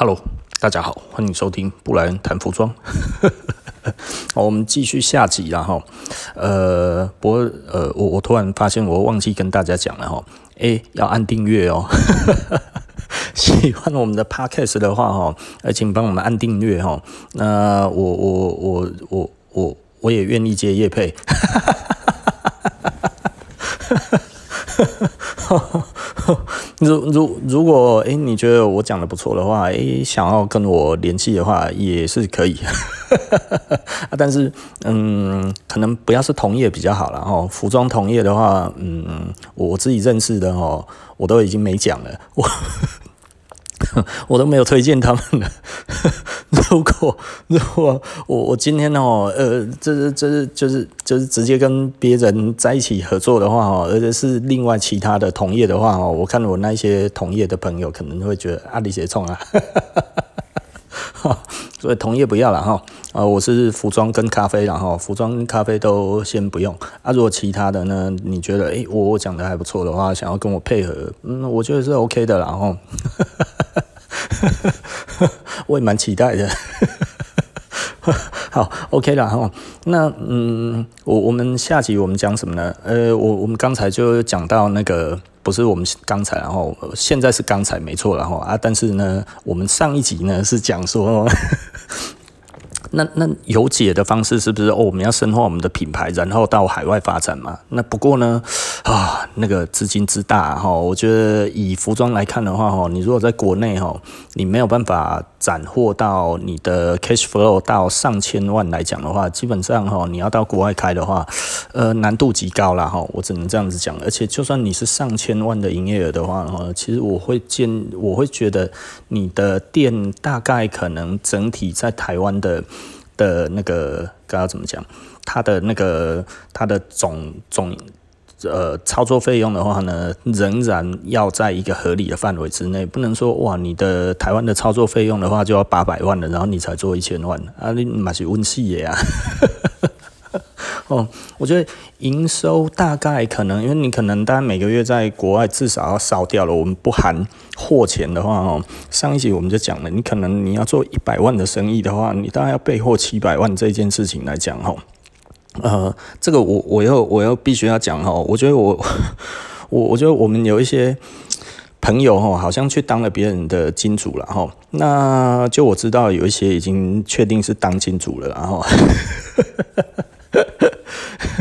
Hello，大家好，欢迎收听布莱恩谈服装。好，我们继续下集了哈。呃，不过呃，我我突然发现我忘记跟大家讲了哈。诶，要按订阅哦。喜欢我们的 Podcast 的话哈，呃，请帮我们按订阅哈。那我我我我我我也愿意接业配。如如如果诶、你觉得我讲的不错的话，诶、想要跟我联系的话也是可以，但是嗯，可能不要是同业比较好了哈。服装同业的话，嗯，我自己认识的哦，我都已经没讲了，我。我都没有推荐他们的。如果如果我我今天哦，呃，这是这是就是就是直接跟别人在一起合作的话哦，而且是另外其他的同业的话哦，我看我那些同业的朋友可能会觉得阿里谁冲啊，所以同业不要了哈。啊，我是服装跟咖啡，然后服装跟咖啡都先不用啊。如果其他的呢，你觉得诶，我讲的还不错的话，想要跟我配合，嗯，我觉得是 OK 的，然后。我也蛮期待的。好，OK 了哈。那嗯，我我们下集我们讲什么呢？呃，我我们刚才就讲到那个，不是我们刚才，然后现在是刚才没错，然后啊，但是呢，我们上一集呢是讲说。那那有解的方式是不是哦？我们要深化我们的品牌，然后到海外发展嘛？那不过呢，啊，那个资金之大哈，我觉得以服装来看的话哈，你如果在国内哈，你没有办法斩获到你的 cash flow 到上千万来讲的话，基本上哈，你要到国外开的话，呃，难度极高了哈。我只能这样子讲。而且就算你是上千万的营业额的话哈，其实我会建，我会觉得你的店大概可能整体在台湾的。的那个该要怎么讲？它的那个它的总总呃操作费用的话呢，仍然要在一个合理的范围之内，不能说哇，你的台湾的操作费用的话就要八百万了，然后你才做一千万啊，你买是温戏的呀。哦，我觉得营收大概可能，因为你可能大概每个月在国外至少要烧掉了。我们不含货钱的话，哦，上一集我们就讲了，你可能你要做一百万的生意的话，你大概要备货七百万这件事情来讲，哈，呃，这个我我要我要必须要讲哈，我觉得我我我觉得我们有一些朋友哈，好像去当了别人的金主了哈，那就我知道有一些已经确定是当金主了，然后。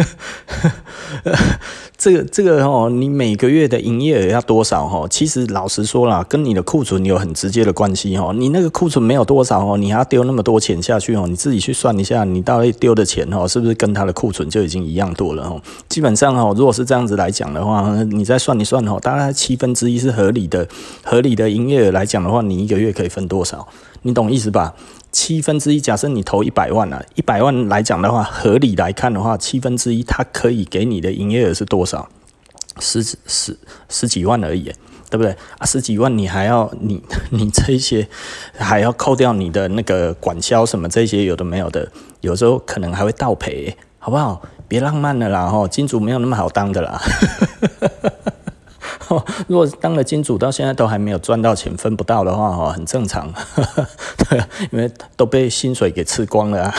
这个这个哦，你每个月的营业额要多少哈？其实老实说啦，跟你的库存有很直接的关系哈。你那个库存没有多少哦，你还要丢那么多钱下去哦，你自己去算一下，你到底丢的钱哦，是不是跟他的库存就已经一样多了哦？基本上哦，如果是这样子来讲的话，你再算一算哦，大概七分之一是合理的，合理的营业额来讲的话，你一个月可以分多少？你懂意思吧？七分之一，假设你投一百万啊，一百万来讲的话，合理来看的话，七分之一，它可以给你的营业额是多少？十十十几万而已，对不对？啊，十几万你还要你 你这些还要扣掉你的那个管销什么这些有的没有的，有时候可能还会倒赔，好不好？别浪漫了啦，吼，金主没有那么好当的啦。如果当了金主到现在都还没有赚到钱，分不到的话，哈，很正常，对，因为都被薪水给吃光了，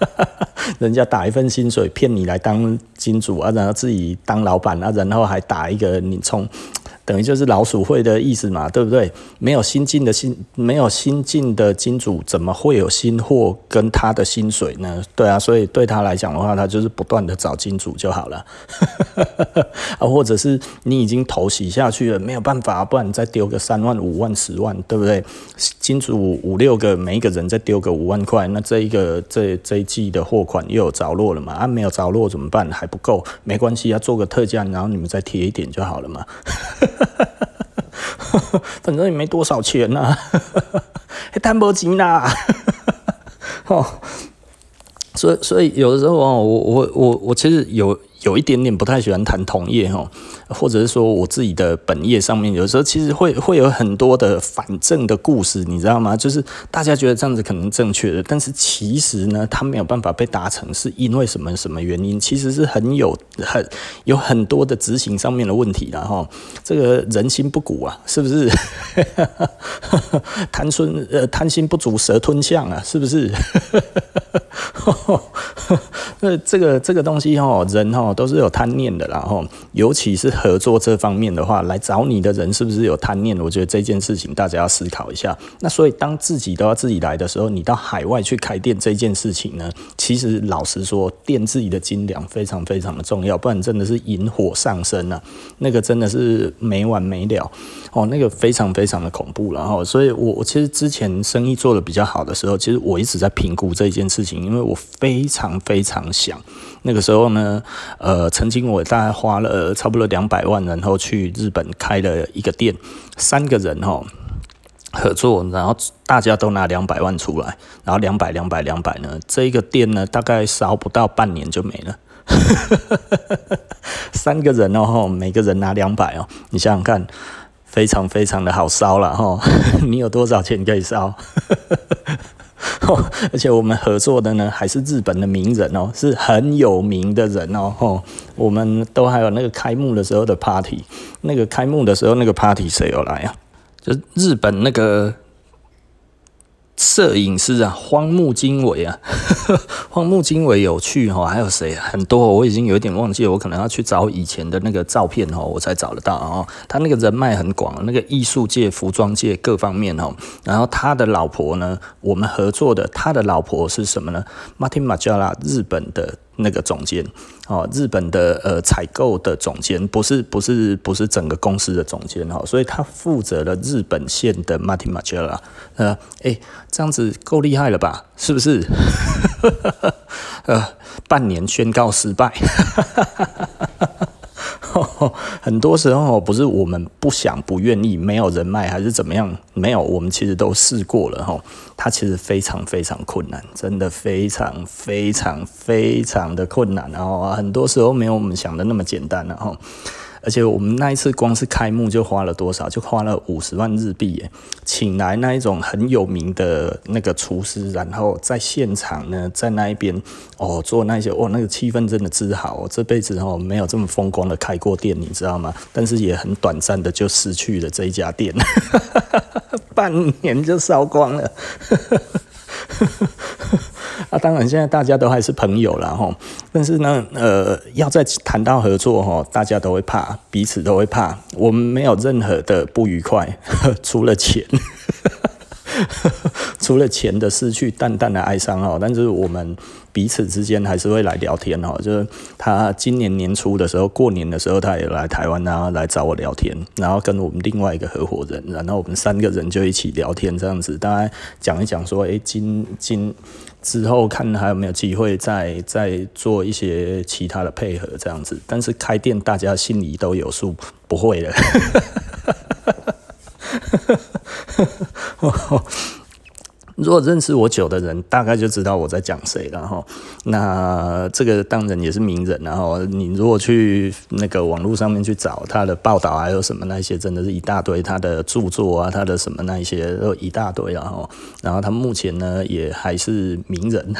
人家打一份薪水骗你来当金主啊，然后自己当老板啊，然后还打一个你充。等于就是老鼠会的意思嘛，对不对？没有新进的新，没有新进的金主，怎么会有新货跟他的薪水呢？对啊，所以对他来讲的话，他就是不断的找金主就好了。啊，或者是你已经投洗下去了，没有办法，不然你再丢个三万、五万、十万，对不对？金主五六个，每一个人再丢个五万块，那这一个这这一季的货款又有着落了嘛？啊，没有着落怎么办？还不够，没关系啊，做个特价，然后你们再贴一点就好了嘛。反正也没多少钱呐、啊，还谈不钱呐。哦，所以所以有的时候哦，我我我我其实有有一点点不太喜欢谈同业哈，或者是说我自己的本业上面，有时候其实会会有很多的反正的故事，你知道吗？就是大家觉得这样子可能正确的，但是其实呢，它没有办法被达成，是因为什么什么原因？其实是很有很有很多的执行上面的问题，然后这个人心不古啊，是不是？贪孙呃贪心不足蛇吞象啊，是不是？那 这个这个东西哈，人哈都是有贪念的，然后尤其是合作这方面的话，来找你的人是不是有贪念？我觉得这件事情大家要思考一下。那所以当自己都要自己来的时候，你到海外去开店这件事情呢，其实老实说，店自己的斤两非常非常的重要，不然真的是引火上身啊，那个真的是没完没了哦，那个非常非常的恐怖。然后，所以我我其实之前生意做得比较好的时候，其实我一直在评估这件事情，因为我非常非常想那个时候呢，呃，曾经我大概花了差不多两百万，然后去日本开了一个店，三个人哈合作，然后大家都拿两百万出来，然后两百两百两百呢，这一个店呢大概烧不到半年就没了，三个人哦，每个人拿两百哦，你想想看。非常非常的好烧了哈，你有多少钱可以烧？而且我们合作的呢，还是日本的名人哦，是很有名的人哦。我们都还有那个开幕的时候的 party，那个开幕的时候那个 party 谁有来啊？就日本那个。摄影师啊，荒木经惟啊，荒木经惟有趣哈，还有谁？很多我已经有点忘记了，我可能要去找以前的那个照片哦，我才找得到哦。他那个人脉很广，那个艺术界、服装界各方面哦。然后他的老婆呢，我们合作的，他的老婆是什么呢？Martin Margiela，日本的。那个总监哦，日本的呃采购的总监，不是不是不是整个公司的总监哦，所以他负责了日本线的 matimachera，呃，哎，这样子够厉害了吧？是不是？呃，半年宣告失败。很多时候不是我们不想、不愿意、没有人脉还是怎么样，没有，我们其实都试过了哈。它其实非常非常困难，真的非常非常非常的困难，然后很多时候没有我们想的那么简单，然后。而且我们那一次光是开幕就花了多少？就花了五十万日币耶！请来那一种很有名的那个厨师，然后在现场呢，在那一边哦做那些哦，那个气氛真的之好。我这辈子哦没有这么风光的开过店，你知道吗？但是也很短暂的就失去了这一家店，半年就烧光了。啊，当然，现在大家都还是朋友了哈。但是呢，呃，要再谈到合作哈，大家都会怕，彼此都会怕。我们没有任何的不愉快，除了钱。除了钱的失去，淡淡的哀伤哦。但是我们彼此之间还是会来聊天哦。就是他今年年初的时候，过年的时候，他也来台湾，然后来找我聊天，然后跟我们另外一个合伙人，然后我们三个人就一起聊天，这样子，大概讲一讲说，哎，今今之后看还有没有机会再再做一些其他的配合，这样子。但是开店大家心里都有数，不会的。如果认识我久的人，大概就知道我在讲谁了哈。那这个当然也是名人，然后你如果去那个网络上面去找他的报道，还有什么那些，真的是一大堆。他的著作啊，他的什么那一些都一大堆，然后，然后他目前呢也还是名人，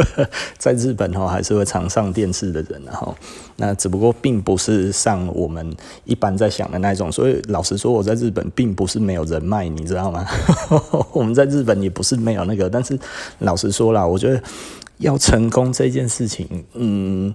在日本哈还是会常上电视的人，然后那只不过并不是像我们一般在想的那种。所以老实说，我在日本并不是没有人脉，你知道吗？我们在日本也不是。没有那个，但是老实说啦，我觉得要成功这件事情，嗯，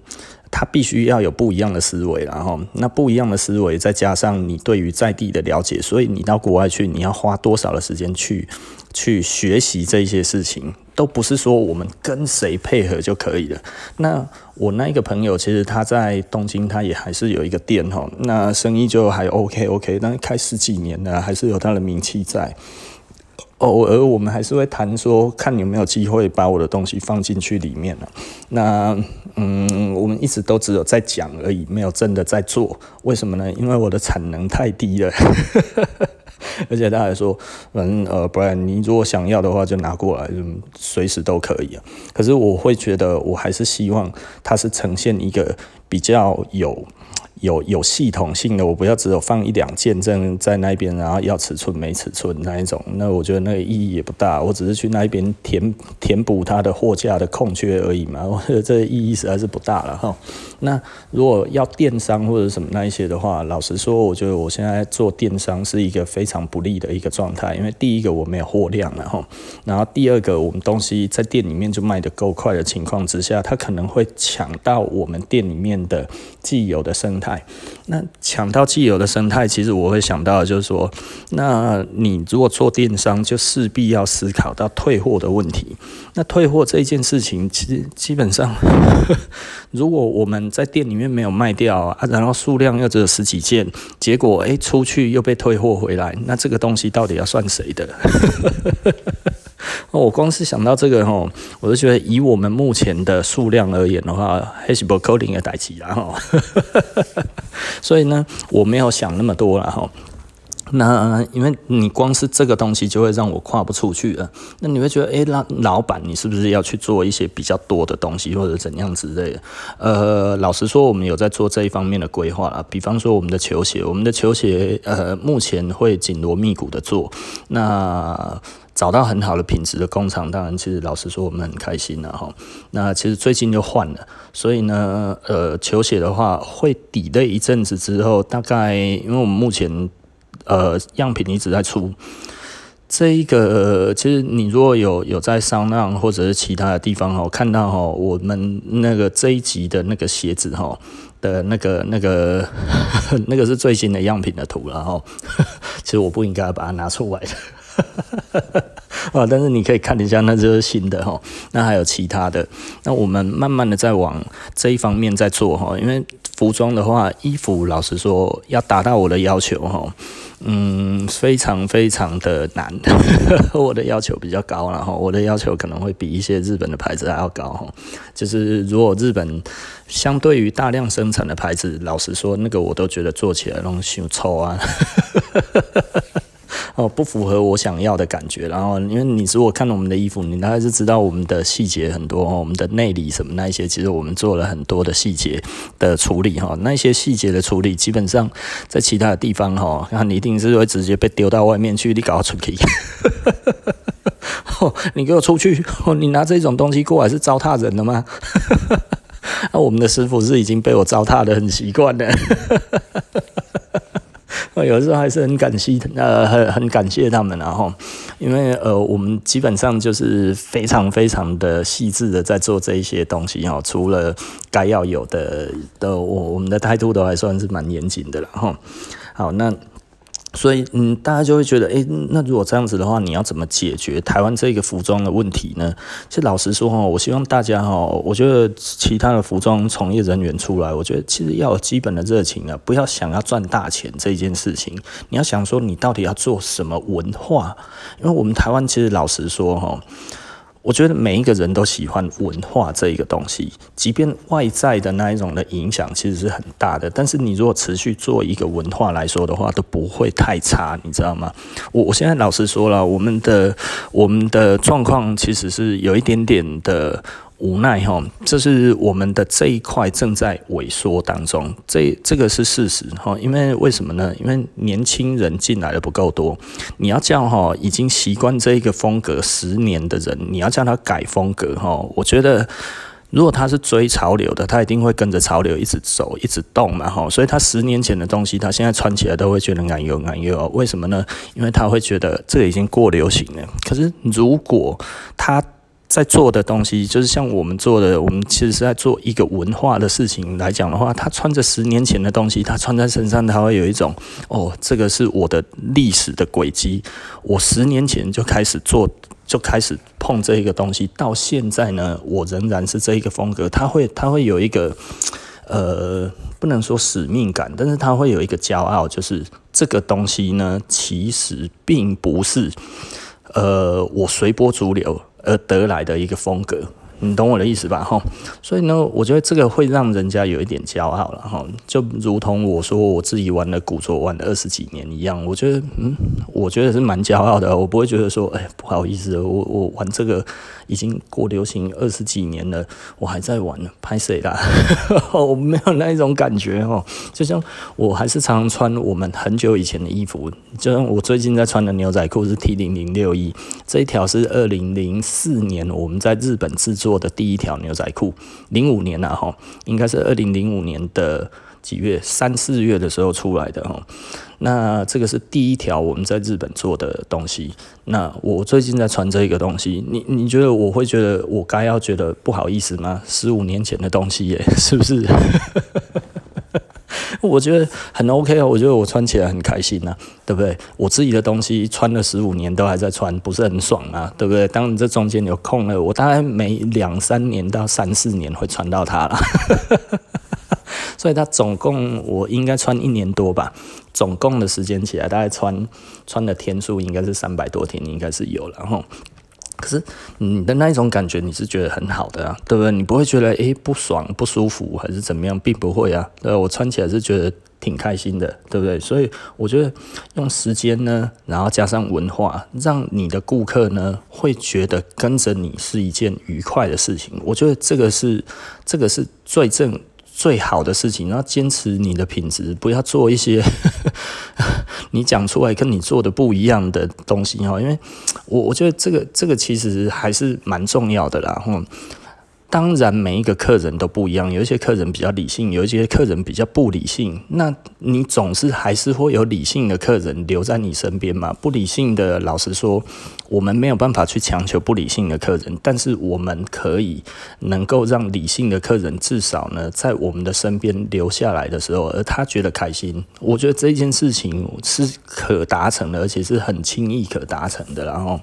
他必须要有不一样的思维，然后那不一样的思维，再加上你对于在地的了解，所以你到国外去，你要花多少的时间去去学习这些事情，都不是说我们跟谁配合就可以了。那我那一个朋友，其实他在东京，他也还是有一个店哈，那生意就还 OK OK，但是开十几年了，还是有他的名气在。偶尔我们还是会谈说，看有没有机会把我的东西放进去里面了。那嗯，我们一直都只有在讲而已，没有真的在做。为什么呢？因为我的产能太低了。而且他还说，嗯呃，不然你如果想要的话，就拿过来，随时都可以啊。可是我会觉得，我还是希望它是呈现一个比较有。有有系统性的，我不要只有放一两件正在那边，然后要尺寸没尺寸那一种，那我觉得那个意义也不大。我只是去那一边填填补它的货架的空缺而已嘛，我觉得这个意义实在是不大了哈。那如果要电商或者什么那一些的话，老实说，我觉得我现在做电商是一个非常不利的一个状态，因为第一个我没有货量了哈，然后第二个我们东西在店里面就卖得够快的情况之下，它可能会抢到我们店里面的既有的生态。那抢到既有的生态，其实我会想到就是说，那你如果做电商，就势必要思考到退货的问题。那退货这一件事情，其实基本上，如果我们在店里面没有卖掉啊，然后数量又只有十几件，结果诶出去又被退货回来，那这个东西到底要算谁的？我光是想到这个吼，我就觉得以我们目前的数量而言的话，还是不可能的代志啦吼。所以呢，我没有想那么多了吼。那因为你光是这个东西就会让我跨不出去了。那你会觉得，诶，老老板，你是不是要去做一些比较多的东西，或者怎样之类的？呃，老实说，我们有在做这一方面的规划了。比方说，我们的球鞋，我们的球鞋，呃，目前会紧锣密鼓的做。那找到很好的品质的工厂，当然，其实老实说，我们很开心了哈。那其实最近就换了，所以呢，呃，球鞋的话会 delay 一阵子之后，大概因为我们目前。呃，样品一直在出，这一个其实你如果有有在商浪或者是其他的地方哈，看到哈，我们那个这一集的那个鞋子哈的那个那个 那个是最新的样品的图了哈，其实我不应该把它拿出来的。啊，但是你可以看一下，那就是新的哈。那还有其他的，那我们慢慢的在往这一方面在做哈。因为服装的话，衣服老实说要达到我的要求哈，嗯，非常非常的难。我的要求比较高了哈，我的要求可能会比一些日本的牌子还要高哈。就是如果日本相对于大量生产的牌子，老实说，那个我都觉得做起来那种羞臭啊。哦，不符合我想要的感觉。然后，因为你如果看了我们的衣服，你大概是知道我们的细节很多哦，我们的内里什么那一些，其实我们做了很多的细节的处理哈。那些细节的处理，基本上在其他的地方哈，那你一定是会直接被丢到外面去，你搞出去。你给我出去！你拿这种东西过来是糟蹋人的吗？那 我们的师傅是已经被我糟蹋的很习惯了。有时候还是很感谢，呃，很很感谢他们，然后，因为呃，我们基本上就是非常非常的细致的在做这一些东西哈，除了该要有的的，我我们的态度都还算是蛮严谨的了哈。好，那。所以，嗯，大家就会觉得，诶、那如果这样子的话，你要怎么解决台湾这个服装的问题呢？其实老实说哈，我希望大家哈，我觉得其他的服装从业人员出来，我觉得其实要有基本的热情啊，不要想要赚大钱这件事情，你要想说你到底要做什么文化，因为我们台湾其实老实说哈。我觉得每一个人都喜欢文化这一个东西，即便外在的那一种的影响其实是很大的，但是你如果持续做一个文化来说的话，都不会太差，你知道吗？我我现在老实说了，我们的我们的状况其实是有一点点的。无奈哈，这是我们的这一块正在萎缩当中，这这个是事实哈。因为为什么呢？因为年轻人进来的不够多。你要叫哈已经习惯这一个风格十年的人，你要叫他改风格哈，我觉得如果他是追潮流的，他一定会跟着潮流一直走，一直动嘛哈。所以他十年前的东西，他现在穿起来都会觉得难用难用。为什么呢？因为他会觉得这已经过流行了。可是如果他在做的东西，就是像我们做的，我们其实是在做一个文化的事情来讲的话，他穿着十年前的东西，他穿在身上，他会有一种哦，这个是我的历史的轨迹，我十年前就开始做，就开始碰这一个东西，到现在呢，我仍然是这一个风格，他会他会有一个呃，不能说使命感，但是他会有一个骄傲，就是这个东西呢，其实并不是呃，我随波逐流。而得来的一个风格，你懂我的意思吧？哈，所以呢，我觉得这个会让人家有一点骄傲了哈，就如同我说我自己玩的古着玩了二十几年一样，我觉得，嗯，我觉得是蛮骄傲的，我不会觉得说，哎，不好意思，我我玩这个已经过流行二十几年了，我还在玩呢，拍谁啦？我没有那一种感觉哈，就像我还是常常穿我们很久以前的衣服，就像我最近在穿的牛仔裤是 T 零零六一，这一条是二零零四年我们在日本制作。我的第一条牛仔裤，零五年啊，哈，应该是二零零五年的几月，三四月的时候出来的哈。那这个是第一条我们在日本做的东西。那我最近在传这一个东西，你你觉得我会觉得我该要觉得不好意思吗？十五年前的东西耶，是不是？我觉得很 OK 啊，我觉得我穿起来很开心呐、啊，对不对？我自己的东西穿了十五年都还在穿，不是很爽啊，对不对？当你这中间有空了，我大概每两三年到三四年会穿到它了，所以它总共我应该穿一年多吧，总共的时间起来大概穿穿的天数应该是三百多天，应该是有，然后。可是你的那一种感觉，你是觉得很好的啊，对不对？你不会觉得诶不爽、不舒服还是怎么样，并不会啊。对，我穿起来是觉得挺开心的，对不对？所以我觉得用时间呢，然后加上文化，让你的顾客呢会觉得跟着你是一件愉快的事情。我觉得这个是这个是最正。最好的事情，然后坚持你的品质，不要做一些 你讲出来跟你做的不一样的东西哈。因为我我觉得这个这个其实还是蛮重要的啦。当然，每一个客人都不一样，有一些客人比较理性，有一些客人比较不理性。那你总是还是会有理性的客人留在你身边嘛？不理性的，老实说，我们没有办法去强求不理性的客人，但是我们可以能够让理性的客人至少呢，在我们的身边留下来的时候，而他觉得开心。我觉得这件事情是可达成的，而且是很轻易可达成的。然后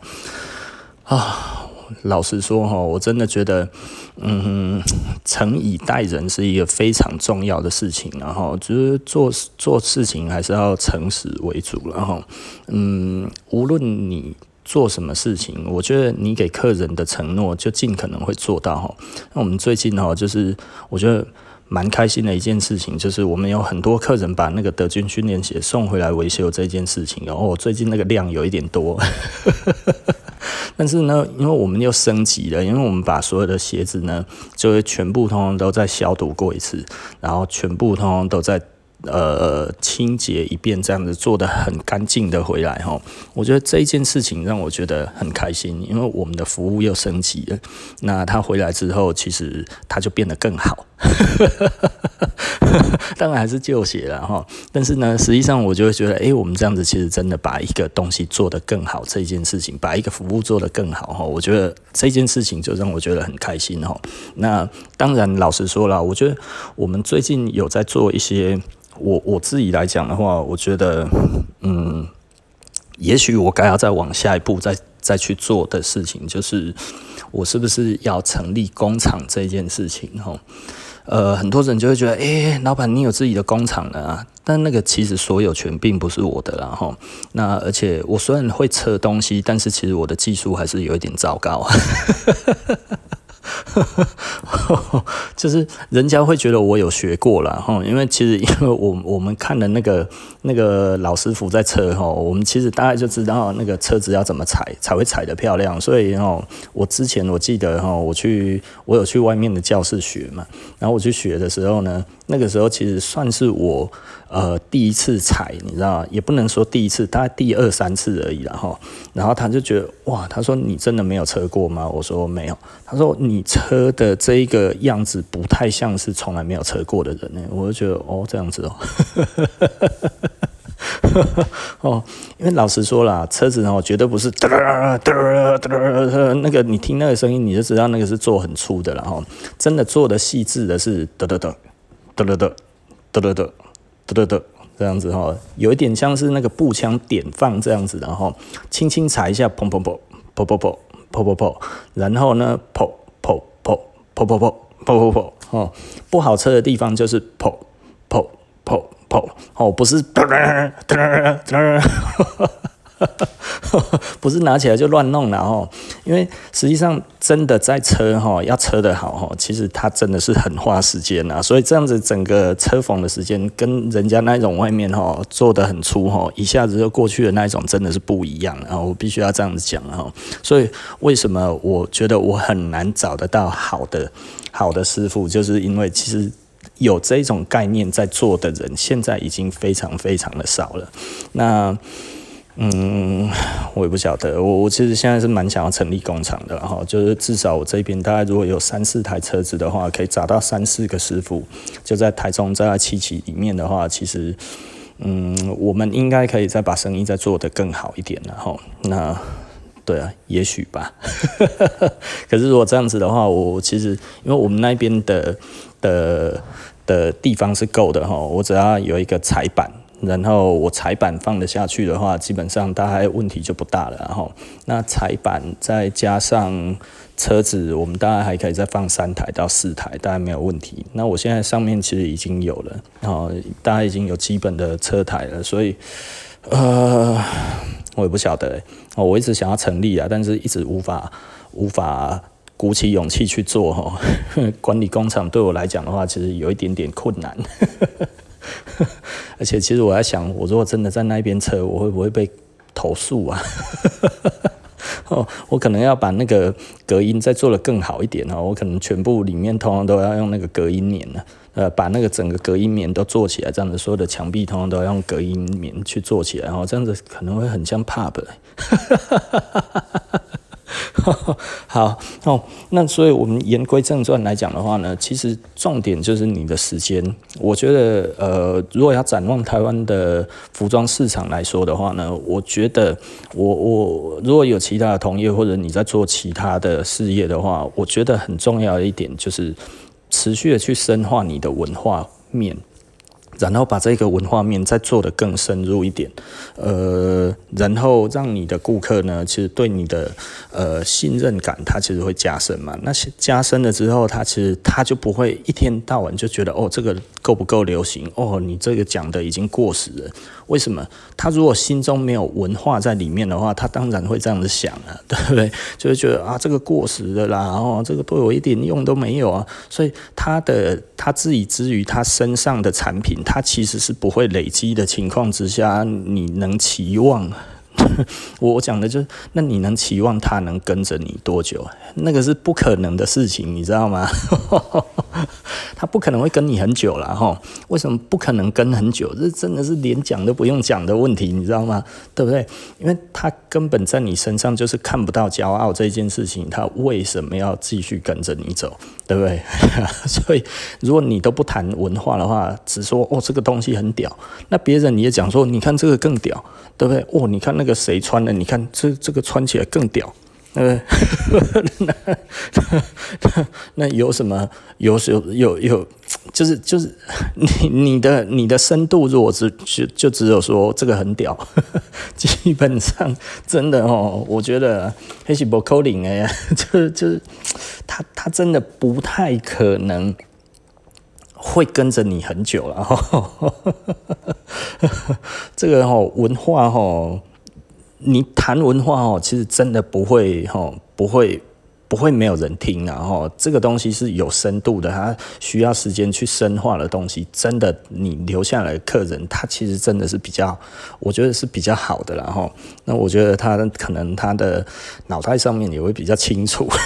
啊。老实说哈，我真的觉得，嗯，诚以待人是一个非常重要的事情。然后就是做做事情还是要诚实为主。然后，嗯，无论你做什么事情，我觉得你给客人的承诺就尽可能会做到哈。那我们最近哈，就是我觉得蛮开心的一件事情，就是我们有很多客人把那个德军训练鞋送回来维修这件事情。然后最近那个量有一点多。但是呢，因为我们又升级了，因为我们把所有的鞋子呢，就会全部通通都再消毒过一次，然后全部通通都在。呃，清洁一遍，这样子做得很干净的回来哈，我觉得这一件事情让我觉得很开心，因为我们的服务又升级了。那他回来之后，其实他就变得更好，当然还是旧鞋了哈。但是呢，实际上我就会觉得，诶，我们这样子其实真的把一个东西做得更好，这件事情把一个服务做得更好哈，我觉得这件事情就让我觉得很开心哈。那当然，老实说了，我觉得我们最近有在做一些。我我自己来讲的话，我觉得，嗯，也许我该要再往下一步再再去做的事情，就是我是不是要成立工厂这件事情？哈，呃，很多人就会觉得，哎、老板你有自己的工厂了啊，但那个其实所有权并不是我的，然后，那而且我虽然会测东西，但是其实我的技术还是有一点糟糕。就是人家会觉得我有学过了哈，因为其实因为我我们看的那个那个老师傅在车哈，我们其实大概就知道那个车子要怎么踩才会踩得漂亮，所以哈，我之前我记得哈，我去我有去外面的教室学嘛，然后我去学的时候呢，那个时候其实算是我。呃，第一次踩，你知道，也不能说第一次，大概第二三次而已了哈。然后他就觉得，哇，他说你真的没有车过吗？我说没有。他说你车的这一个样子不太像是从来没有车过的人呢。我就觉得，哦，这样子哦。哦，因为老实说啦，车子哦绝对不是哒哒哒哒那个，你听那个声音你就知道那个是做很粗的了哈。真的做的细致的是哒哒哒哒哒哒哒哒哒。对对对，这样子哈，有一点像是那个步枪点放这样子，然后轻轻踩一下，砰砰砰，砰砰砰，砰砰砰，然后呢，砰砰砰，砰砰砰，砰砰砰，哦，不好车的地方就是砰砰砰砰，哦，不是噔噔噔噔，不是拿起来就乱弄了哦，因为实际上真的在车哈，要车的好哈，其实它真的是很花时间啊。所以这样子整个车缝的时间跟人家那种外面哈做的很粗哈，一下子就过去的那一种真的是不一样。然后我必须要这样子讲哈。所以为什么我觉得我很难找得到好的好的师傅，就是因为其实。有这种概念在做的人，现在已经非常非常的少了。那，嗯，我也不晓得。我我其实现在是蛮想要成立工厂的，哈，就是至少我这边大概如果有三四台车子的话，可以找到三四个师傅，就在台中在七期里面的话，其实，嗯，我们应该可以再把生意再做得更好一点，然后，那，对啊，也许吧。可是如果这样子的话，我其实因为我们那边的的。的地方是够的哈，我只要有一个踩板，然后我踩板放得下去的话，基本上大概问题就不大了。然后那踩板再加上车子，我们大概还可以再放三台到四台，大概没有问题。那我现在上面其实已经有了，然后大概已经有基本的车台了，所以呃，我也不晓得哦，我一直想要成立啊，但是一直无法无法。鼓起勇气去做哈，管理工厂对我来讲的话，其实有一点点困难。而且，其实我在想，我如果真的在那边车，我会不会被投诉啊？哦，我可能要把那个隔音再做得更好一点哦。我可能全部里面通常都要用那个隔音棉呢，呃，把那个整个隔音棉都做起来，这样子所有的墙壁通常都要用隔音棉去做起来，然后这样子可能会很像 pub。好哦，那所以我们言归正传来讲的话呢，其实重点就是你的时间。我觉得，呃，如果要展望台湾的服装市场来说的话呢，我觉得我我如果有其他的同业或者你在做其他的事业的话，我觉得很重要的一点就是持续的去深化你的文化面。然后把这个文化面再做得更深入一点，呃，然后让你的顾客呢，其实对你的呃信任感，他其实会加深嘛。那些加深了之后，他其实他就不会一天到晚就觉得哦，这个够不够流行？哦，你这个讲的已经过时了。为什么？他如果心中没有文化在里面的话，他当然会这样子想啊，对不对？就会觉得啊，这个过时的啦，哦这个对我一点用都没有啊。所以他的他自己之于他身上的产品，他其实是不会累积的情况之下，你能期望？我讲的就是，那你能期望他能跟着你多久？那个是不可能的事情，你知道吗？他不可能会跟你很久了哈。为什么不可能跟很久？这真的是连讲都不用讲的问题，你知道吗？对不对？因为他根本在你身上就是看不到骄傲这件事情，他为什么要继续跟着你走？对不对？所以如果你都不谈文化的话，只说哦这个东西很屌，那别人你也讲说，你看这个更屌，对不对？哦，你看那个谁穿的，你看这这个穿起来更屌。呃，那那有什么？有有有有，就是就是你你的你的深度，如果只就就只有说这个很屌，基本上真的哦，我觉得黑西伯扣零哎，就是就是他他真的不太可能会跟着你很久了哈。这个哈文化哈。你谈文化哦，其实真的不会哈，不会不会没有人听啊哈。这个东西是有深度的，它需要时间去深化的东西。真的，你留下来客人，他其实真的是比较，我觉得是比较好的然后。那我觉得他可能他的脑袋上面也会比较清楚。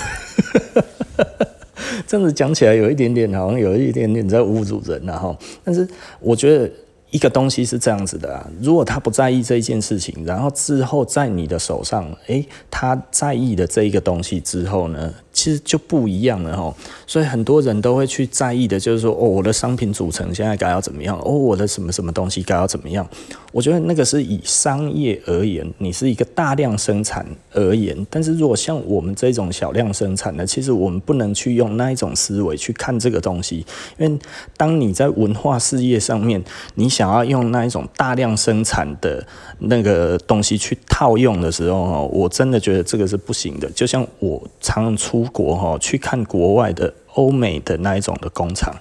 这样子讲起来有一点点，好像有一点点在侮辱人了哈。但是我觉得。一个东西是这样子的啊，如果他不在意这一件事情，然后之后在你的手上，诶，他在意的这一个东西之后呢，其实就不一样了哈。所以很多人都会去在意的，就是说，哦，我的商品组成现在该要怎么样？哦，我的什么什么东西该要怎么样？我觉得那个是以商业而言，你是一个大量生产而言。但是如果像我们这种小量生产的，其实我们不能去用那一种思维去看这个东西，因为当你在文化事业上面，你想。要用那一种大量生产的那个东西去套用的时候，我真的觉得这个是不行的。就像我常出国哈，去看国外的欧美的那一种的工厂，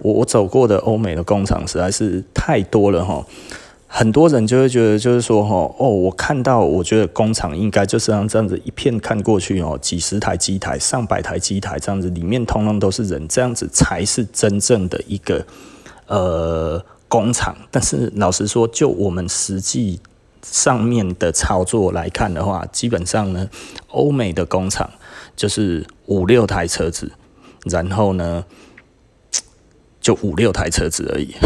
我我走过的欧美的工厂实在是太多了哈。很多人就会觉得，就是说，哦，哦，我看到，我觉得工厂应该就是像这样子一片看过去，哦，几十台机台、上百台机台这样子，里面通通都是人，这样子才是真正的一个呃工厂。但是老实说，就我们实际上面的操作来看的话，基本上呢，欧美的工厂就是五六台车子，然后呢，就五六台车子而已。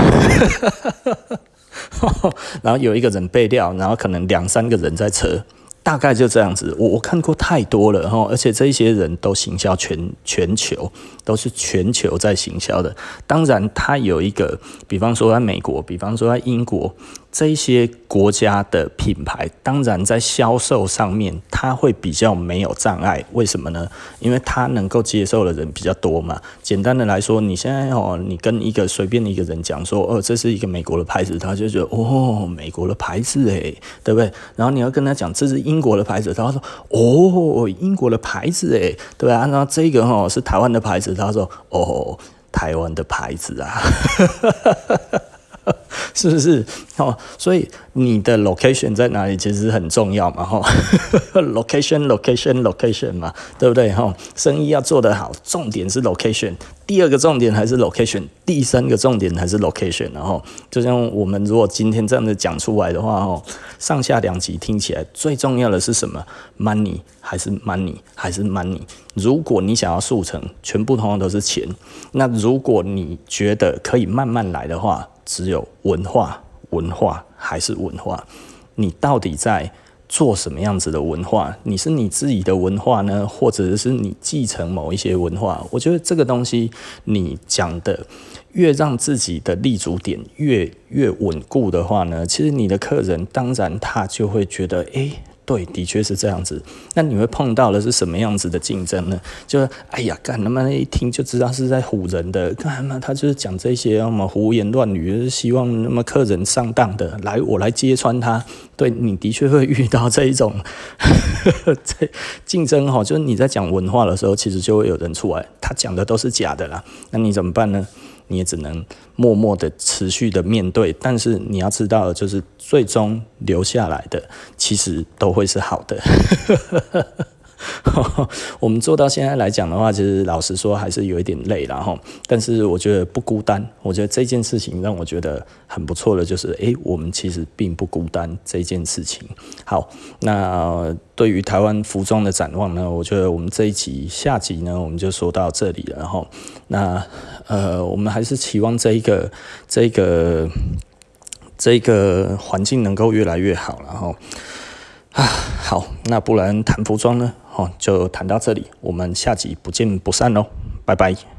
然后有一个人备料，然后可能两三个人在车，大概就这样子。我我看过太多了哈，而且这些人都行销全全球，都是全球在行销的。当然，他有一个，比方说在美国，比方说在英国。这些国家的品牌，当然在销售上面，它会比较没有障碍。为什么呢？因为它能够接受的人比较多嘛。简单的来说，你现在哦，你跟一个随便的一个人讲说，哦，这是一个美国的牌子，他就觉得哦，美国的牌子诶，对不对？然后你要跟他讲这是英国的牌子，他说哦，英国的牌子诶，对啊。然后这个哦是台湾的牌子，他说哦，台湾的牌子啊。是不是哦？所以你的 location 在哪里其实很重要嘛，哈，location，location，location 嘛，对不对？哈，生意要做得好，重点是 location，第二个重点还是 location，第三个重点还是 location，然后就像我们如果今天这样子讲出来的话，哦，上下两集听起来最重要的是什么？money 还是 money 还是 money？如果你想要速成，全部通通都是钱。那如果你觉得可以慢慢来的话，只有文化，文化还是文化。你到底在做什么样子的文化？你是你自己的文化呢，或者是你继承某一些文化？我觉得这个东西你讲的越让自己的立足点越越稳固的话呢，其实你的客人当然他就会觉得，诶。对，的确是这样子。那你会碰到的是什么样子的竞争呢？就是，哎呀，干他妈一听就知道是在唬人的，干嘛他就是讲这些那么胡言乱语，希望那么客人上当的，来我来揭穿他。对，你的确会遇到这一种 这竞争哈，就是你在讲文化的时候，其实就会有人出来，他讲的都是假的啦。那你怎么办呢？你也只能默默的持续的面对，但是你要知道，就是最终留下来的，其实都会是好的。我们做到现在来讲的话，其实老实说还是有一点累然后。但是我觉得不孤单，我觉得这件事情让我觉得很不错的，就是诶、我们其实并不孤单这件事情。好，那对于台湾服装的展望呢，我觉得我们这一集下集呢，我们就说到这里。然后，那呃，我们还是期望这一个这一个这一个环境能够越来越好。然后啊，好，那不然谈服装呢？哦，就谈到这里，我们下集不见不散喽，拜拜。